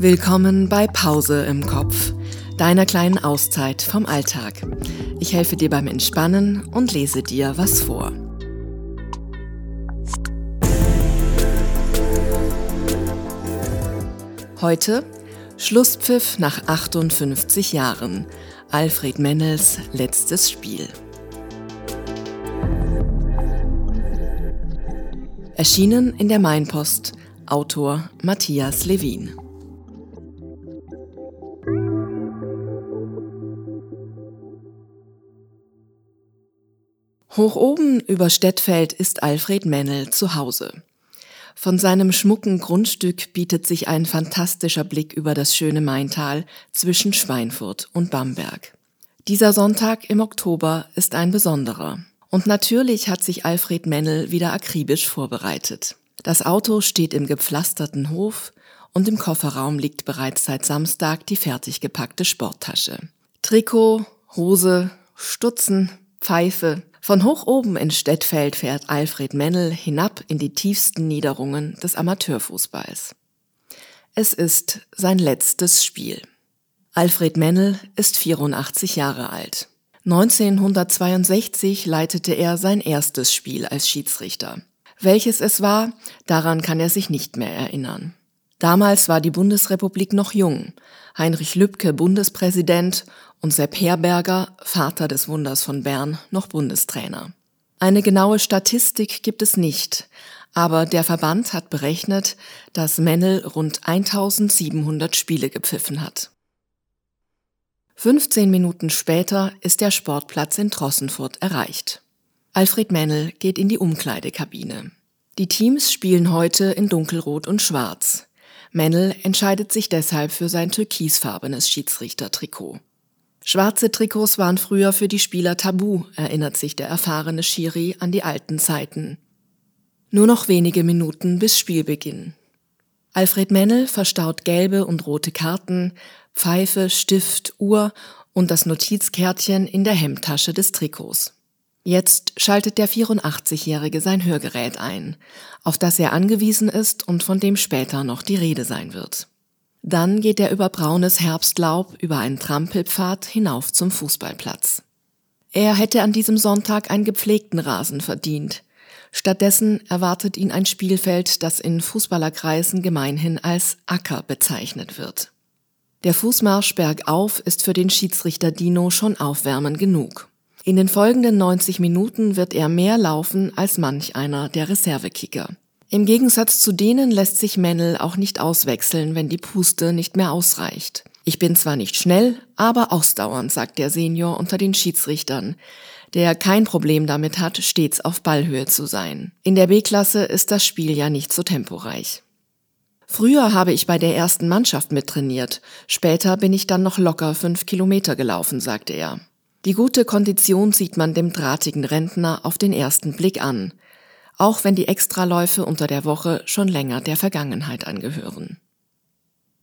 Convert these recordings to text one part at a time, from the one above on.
Willkommen bei Pause im Kopf, deiner kleinen Auszeit vom Alltag. Ich helfe dir beim Entspannen und lese dir was vor. Heute Schlusspfiff nach 58 Jahren. Alfred Mennels letztes Spiel. Erschienen in der Mainpost. Autor Matthias Levin. Hoch oben über Stettfeld ist Alfred Mennel zu Hause. Von seinem schmucken Grundstück bietet sich ein fantastischer Blick über das schöne Maintal zwischen Schweinfurt und Bamberg. Dieser Sonntag im Oktober ist ein besonderer. Und natürlich hat sich Alfred Mennel wieder akribisch vorbereitet. Das Auto steht im gepflasterten Hof und im Kofferraum liegt bereits seit Samstag die fertig gepackte Sporttasche. Trikot, Hose, Stutzen, Pfeife, von hoch oben in Stettfeld fährt Alfred Mennel hinab in die tiefsten Niederungen des Amateurfußballs. Es ist sein letztes Spiel. Alfred Mennel ist 84 Jahre alt. 1962 leitete er sein erstes Spiel als Schiedsrichter. Welches es war, daran kann er sich nicht mehr erinnern. Damals war die Bundesrepublik noch jung, Heinrich Lübke Bundespräsident und Sepp Herberger, Vater des Wunders von Bern, noch Bundestrainer. Eine genaue Statistik gibt es nicht, aber der Verband hat berechnet, dass Mennel rund 1700 Spiele gepfiffen hat. 15 Minuten später ist der Sportplatz in Trossenfurt erreicht. Alfred Mennel geht in die Umkleidekabine. Die Teams spielen heute in dunkelrot und schwarz. Mennel entscheidet sich deshalb für sein türkisfarbenes Schiedsrichtertrikot. Schwarze Trikots waren früher für die Spieler tabu, erinnert sich der erfahrene Schiri an die alten Zeiten. Nur noch wenige Minuten bis Spielbeginn. Alfred Mennel verstaut gelbe und rote Karten, Pfeife, Stift, Uhr und das Notizkärtchen in der Hemdtasche des Trikots. Jetzt schaltet der 84-Jährige sein Hörgerät ein, auf das er angewiesen ist und von dem später noch die Rede sein wird. Dann geht er über braunes Herbstlaub über einen Trampelpfad hinauf zum Fußballplatz. Er hätte an diesem Sonntag einen gepflegten Rasen verdient. Stattdessen erwartet ihn ein Spielfeld, das in Fußballerkreisen gemeinhin als Acker bezeichnet wird. Der Fußmarsch bergauf ist für den Schiedsrichter Dino schon aufwärmen genug. In den folgenden 90 Minuten wird er mehr laufen als manch einer der Reservekicker. Im Gegensatz zu denen lässt sich Mennel auch nicht auswechseln, wenn die Puste nicht mehr ausreicht. Ich bin zwar nicht schnell, aber ausdauernd, sagt der Senior unter den Schiedsrichtern, der kein Problem damit hat, stets auf Ballhöhe zu sein. In der B-Klasse ist das Spiel ja nicht so temporeich. Früher habe ich bei der ersten Mannschaft mittrainiert, später bin ich dann noch locker fünf Kilometer gelaufen, sagte er. Die gute Kondition sieht man dem drahtigen Rentner auf den ersten Blick an, auch wenn die Extraläufe unter der Woche schon länger der Vergangenheit angehören.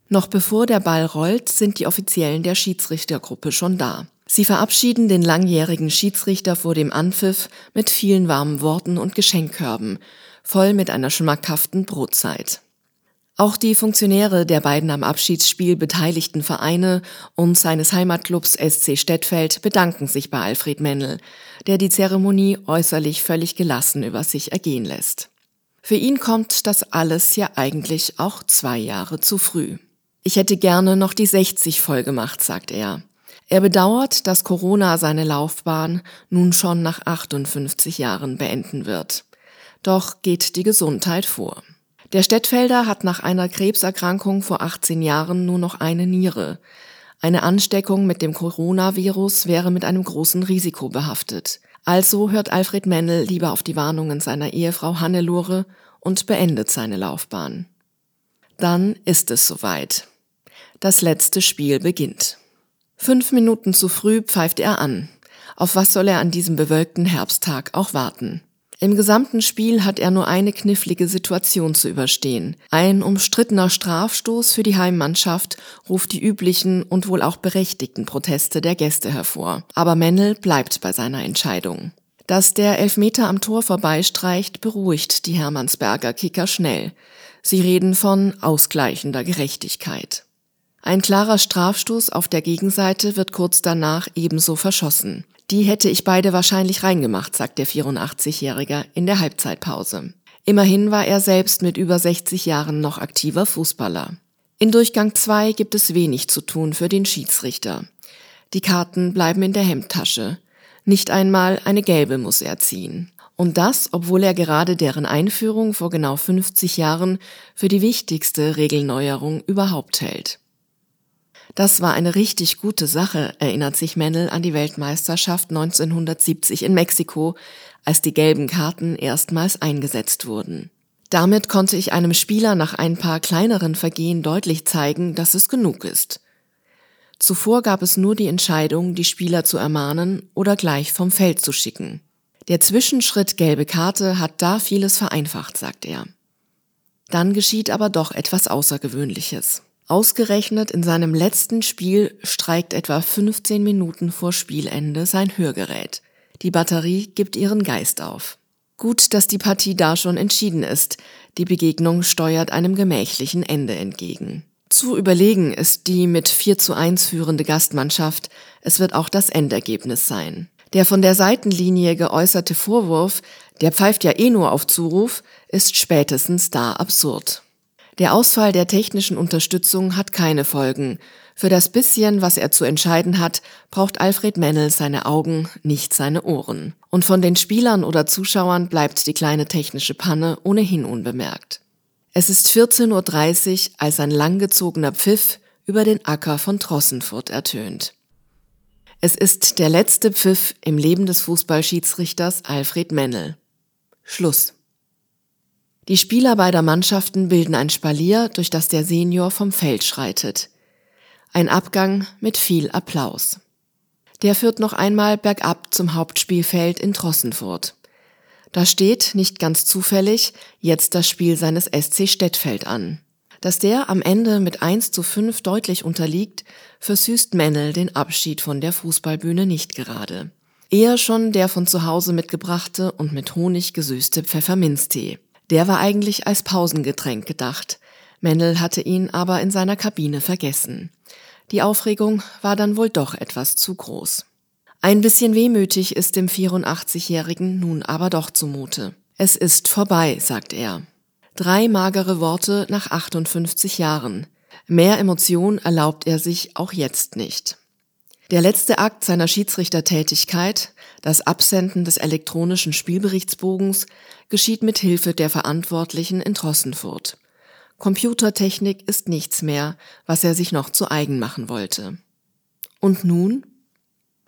Noch bevor der Ball rollt, sind die Offiziellen der Schiedsrichtergruppe schon da. Sie verabschieden den langjährigen Schiedsrichter vor dem Anpfiff mit vielen warmen Worten und Geschenkkörben, voll mit einer schmackhaften Brotzeit. Auch die Funktionäre der beiden am Abschiedsspiel beteiligten Vereine und seines Heimatclubs SC Stettfeld bedanken sich bei Alfred Mendel, der die Zeremonie äußerlich völlig gelassen über sich ergehen lässt. Für ihn kommt das alles ja eigentlich auch zwei Jahre zu früh. Ich hätte gerne noch die 60 voll gemacht, sagt er. Er bedauert, dass Corona seine Laufbahn nun schon nach 58 Jahren beenden wird. Doch geht die Gesundheit vor. Der Stettfelder hat nach einer Krebserkrankung vor 18 Jahren nur noch eine Niere. Eine Ansteckung mit dem Coronavirus wäre mit einem großen Risiko behaftet. Also hört Alfred Mennel lieber auf die Warnungen seiner Ehefrau Hannelore und beendet seine Laufbahn. Dann ist es soweit. Das letzte Spiel beginnt. Fünf Minuten zu früh pfeift er an. Auf was soll er an diesem bewölkten Herbsttag auch warten? Im gesamten Spiel hat er nur eine knifflige Situation zu überstehen. Ein umstrittener Strafstoß für die Heimmannschaft ruft die üblichen und wohl auch berechtigten Proteste der Gäste hervor. Aber Mennel bleibt bei seiner Entscheidung. Dass der Elfmeter am Tor vorbeistreicht, beruhigt die Hermannsberger Kicker schnell. Sie reden von ausgleichender Gerechtigkeit. Ein klarer Strafstoß auf der Gegenseite wird kurz danach ebenso verschossen. Die hätte ich beide wahrscheinlich reingemacht, sagt der 84-Jährige in der Halbzeitpause. Immerhin war er selbst mit über 60 Jahren noch aktiver Fußballer. In Durchgang 2 gibt es wenig zu tun für den Schiedsrichter. Die Karten bleiben in der Hemdtasche. Nicht einmal eine gelbe muss er ziehen. Und das, obwohl er gerade deren Einführung vor genau 50 Jahren für die wichtigste Regelneuerung überhaupt hält. Das war eine richtig gute Sache, erinnert sich Mendel an die Weltmeisterschaft 1970 in Mexiko, als die gelben Karten erstmals eingesetzt wurden. Damit konnte ich einem Spieler nach ein paar kleineren Vergehen deutlich zeigen, dass es genug ist. Zuvor gab es nur die Entscheidung, die Spieler zu ermahnen oder gleich vom Feld zu schicken. Der Zwischenschritt gelbe Karte hat da vieles vereinfacht, sagt er. Dann geschieht aber doch etwas Außergewöhnliches. Ausgerechnet in seinem letzten Spiel streikt etwa 15 Minuten vor Spielende sein Hörgerät. Die Batterie gibt ihren Geist auf. Gut, dass die Partie da schon entschieden ist. Die Begegnung steuert einem gemächlichen Ende entgegen. Zu überlegen ist die mit 4 zu 1 führende Gastmannschaft. Es wird auch das Endergebnis sein. Der von der Seitenlinie geäußerte Vorwurf, der pfeift ja eh nur auf Zuruf, ist spätestens da absurd. Der Ausfall der technischen Unterstützung hat keine Folgen. Für das bisschen, was er zu entscheiden hat, braucht Alfred Mennel seine Augen, nicht seine Ohren. Und von den Spielern oder Zuschauern bleibt die kleine technische Panne ohnehin unbemerkt. Es ist 14.30 Uhr, als ein langgezogener Pfiff über den Acker von Trossenfurt ertönt. Es ist der letzte Pfiff im Leben des Fußballschiedsrichters Alfred Mennel. Schluss. Die Spieler beider Mannschaften bilden ein Spalier, durch das der Senior vom Feld schreitet. Ein Abgang mit viel Applaus. Der führt noch einmal bergab zum Hauptspielfeld in Trossenfurt. Da steht, nicht ganz zufällig, jetzt das Spiel seines SC Stettfeld an. Dass der am Ende mit 1 zu 5 deutlich unterliegt, versüßt Mennel den Abschied von der Fußballbühne nicht gerade. Eher schon der von zu Hause mitgebrachte und mit Honig gesüßte Pfefferminztee. Der war eigentlich als Pausengetränk gedacht. Mendel hatte ihn aber in seiner Kabine vergessen. Die Aufregung war dann wohl doch etwas zu groß. Ein bisschen wehmütig ist dem 84-Jährigen nun aber doch zumute. Es ist vorbei, sagt er. Drei magere Worte nach 58 Jahren. Mehr Emotion erlaubt er sich auch jetzt nicht. Der letzte Akt seiner Schiedsrichtertätigkeit, das Absenden des elektronischen Spielberichtsbogens, geschieht mit Hilfe der Verantwortlichen in Trossenfurt. Computertechnik ist nichts mehr, was er sich noch zu eigen machen wollte. Und nun?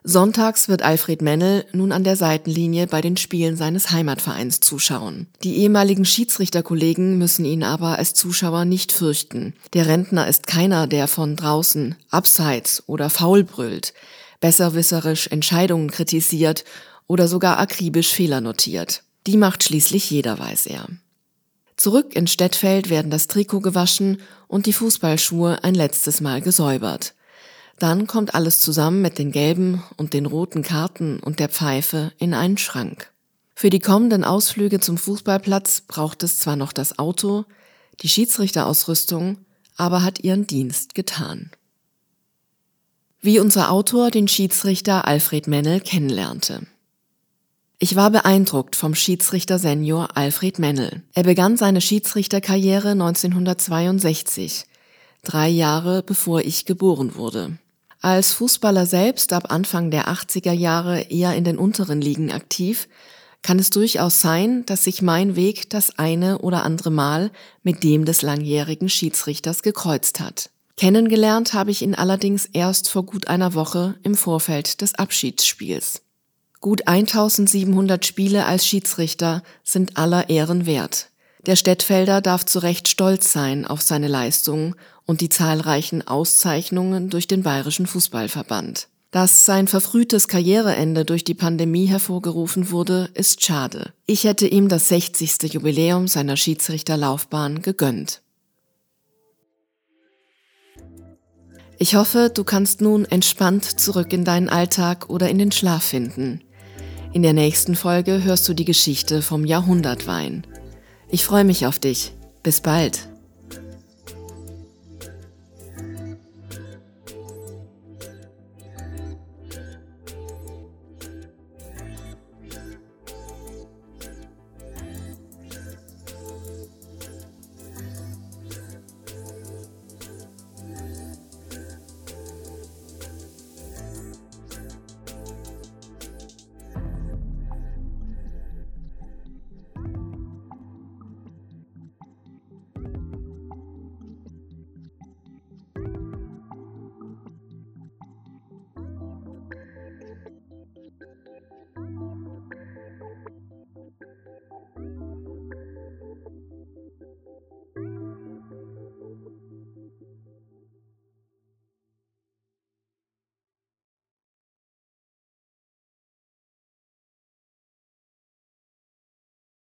Sonntags wird Alfred Mennel nun an der Seitenlinie bei den Spielen seines Heimatvereins zuschauen. Die ehemaligen Schiedsrichterkollegen müssen ihn aber als Zuschauer nicht fürchten. Der Rentner ist keiner, der von draußen abseits oder faul brüllt, besserwisserisch Entscheidungen kritisiert oder sogar akribisch Fehler notiert. Die macht schließlich jeder, weiß er. Zurück in Stettfeld werden das Trikot gewaschen und die Fußballschuhe ein letztes Mal gesäubert. Dann kommt alles zusammen mit den gelben und den roten Karten und der Pfeife in einen Schrank. Für die kommenden Ausflüge zum Fußballplatz braucht es zwar noch das Auto, die Schiedsrichterausrüstung, aber hat ihren Dienst getan. Wie unser Autor den Schiedsrichter Alfred Mennel kennenlernte. Ich war beeindruckt vom Schiedsrichter Senior Alfred Mennel. Er begann seine Schiedsrichterkarriere 1962, drei Jahre bevor ich geboren wurde. Als Fußballer selbst ab Anfang der 80er Jahre eher in den unteren Ligen aktiv, kann es durchaus sein, dass sich mein Weg das eine oder andere Mal mit dem des langjährigen Schiedsrichters gekreuzt hat. Kennengelernt habe ich ihn allerdings erst vor gut einer Woche im Vorfeld des Abschiedsspiels. Gut 1700 Spiele als Schiedsrichter sind aller Ehren wert. Der Stettfelder darf zu Recht stolz sein auf seine Leistungen und die zahlreichen Auszeichnungen durch den Bayerischen Fußballverband. Dass sein verfrühtes Karriereende durch die Pandemie hervorgerufen wurde, ist schade. Ich hätte ihm das 60. Jubiläum seiner Schiedsrichterlaufbahn gegönnt. Ich hoffe, du kannst nun entspannt zurück in deinen Alltag oder in den Schlaf finden. In der nächsten Folge hörst du die Geschichte vom Jahrhundertwein. Ich freue mich auf dich. Bis bald.